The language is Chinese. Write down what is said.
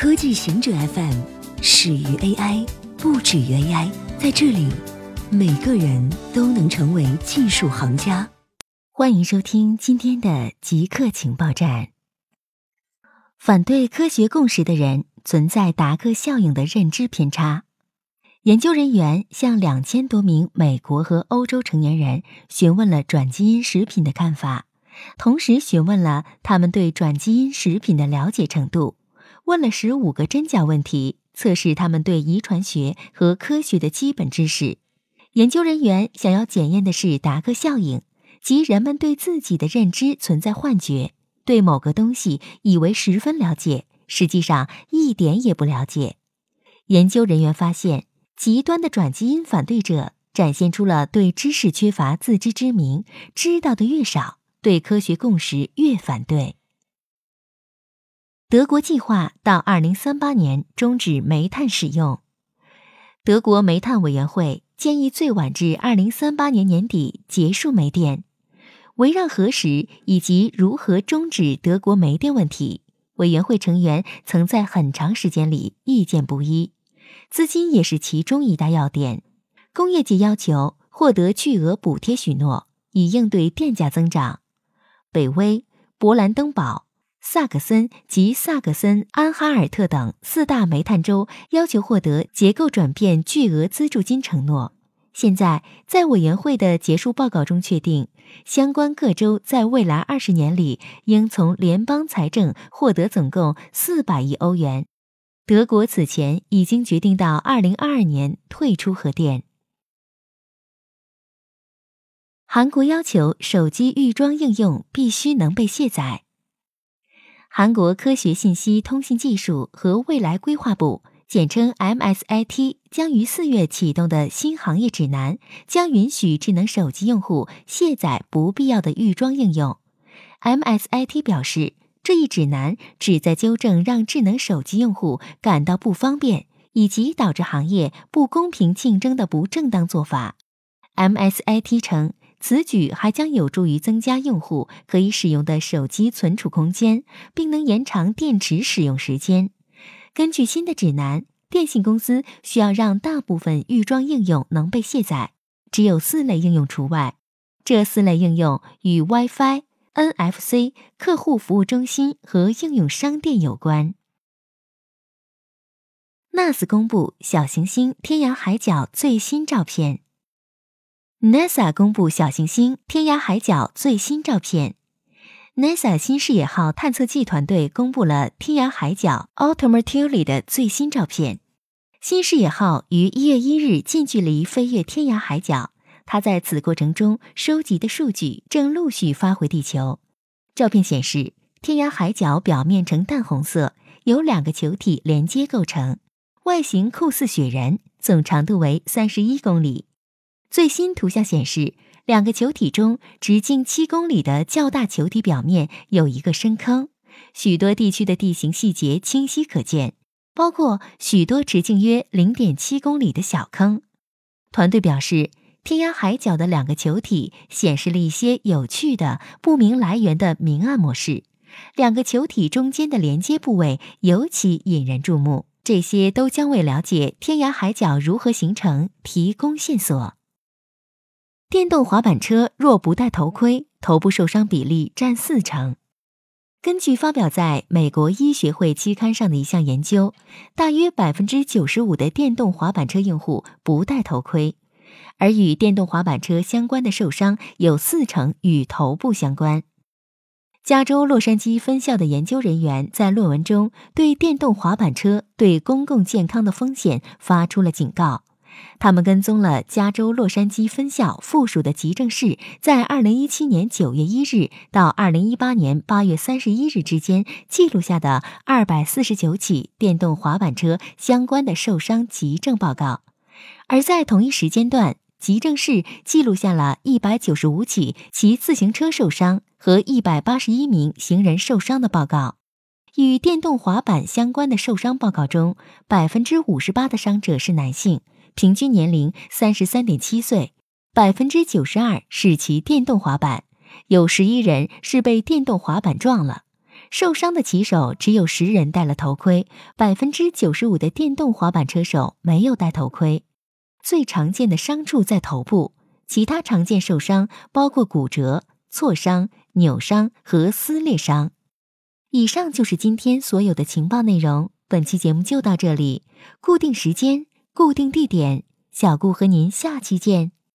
科技行者 FM 始于 AI，不止于 AI。在这里，每个人都能成为技术行家。欢迎收听今天的极客情报站。反对科学共识的人存在达克效应的认知偏差。研究人员向两千多名美国和欧洲成年人询问了转基因食品的看法，同时询问了他们对转基因食品的了解程度。问了十五个真假问题，测试他们对遗传学和科学的基本知识。研究人员想要检验的是达克效应，即人们对自己的认知存在幻觉，对某个东西以为十分了解，实际上一点也不了解。研究人员发现，极端的转基因反对者展现出了对知识缺乏自知之明，知道的越少，对科学共识越反对。德国计划到二零三八年终止煤炭使用。德国煤炭委员会建议最晚至二零三八年年底结束煤电。围绕何时以及如何终止德国煤电问题，委员会成员曾在很长时间里意见不一。资金也是其中一大要点。工业界要求获得巨额补贴许诺，以应对电价增长。北威、勃兰登堡。萨克森及萨克森安哈尔特等四大煤炭州要求获得结构转变巨额资助金承诺。现在，在委员会的结束报告中确定，相关各州在未来二十年里应从联邦财政获得总共四百亿欧元。德国此前已经决定到二零二二年退出核电。韩国要求手机预装应用必须能被卸载。韩国科学信息通信技术和未来规划部（简称 MSIT） 将于四月启动的新行业指南，将允许智能手机用户卸载不必要的预装应用。MSIT 表示，这一指南旨在纠正让智能手机用户感到不方便以及导致行业不公平竞争的不正当做法。MSIT 称。此举还将有助于增加用户可以使用的手机存储空间，并能延长电池使用时间。根据新的指南，电信公司需要让大部分预装应用能被卸载，只有四类应用除外。这四类应用与 WiFi、NFC、客户服务中心和应用商店有关。NAS 公布小行星天涯海角最新照片。NASA 公布小行星天涯海角最新照片。NASA 新视野号探测器团队公布了天涯海角 Ultimately 的最新照片。新视野号于一月一日近距离飞越天涯海角，它在此过程中收集的数据正陆续发回地球。照片显示，天涯海角表面呈淡红色，由两个球体连接构成，外形酷似雪人，总长度为三十一公里。最新图像显示，两个球体中直径七公里的较大球体表面有一个深坑，许多地区的地形细节清晰可见，包括许多直径约零点七公里的小坑。团队表示，天涯海角的两个球体显示了一些有趣的不明来源的明暗模式，两个球体中间的连接部位尤其引人注目。这些都将为了解天涯海角如何形成提供线索。电动滑板车若不戴头盔，头部受伤比例占四成。根据发表在美国医学会期刊上的一项研究，大约百分之九十五的电动滑板车用户不戴头盔，而与电动滑板车相关的受伤有四成与头部相关。加州洛杉矶分校的研究人员在论文中对电动滑板车对公共健康的风险发出了警告。他们跟踪了加州洛杉矶分校附属的急诊室在二零一七年九月一日到二零一八年八月三十一日之间记录下的二百四十九起电动滑板车相关的受伤急症报告，而在同一时间段，急诊室记录下了一百九十五起骑自行车受伤和一百八十一名行人受伤的报告。与电动滑板相关的受伤报告中，百分之五十八的伤者是男性。平均年龄三十三点七岁，百分之九十二是骑电动滑板，有十一人是被电动滑板撞了。受伤的骑手只有十人戴了头盔，百分之九十五的电动滑板车手没有戴头盔。最常见的伤处在头部，其他常见受伤包括骨折、挫伤、扭伤和撕裂伤。以上就是今天所有的情报内容。本期节目就到这里，固定时间，固定地点，小顾和您下期见。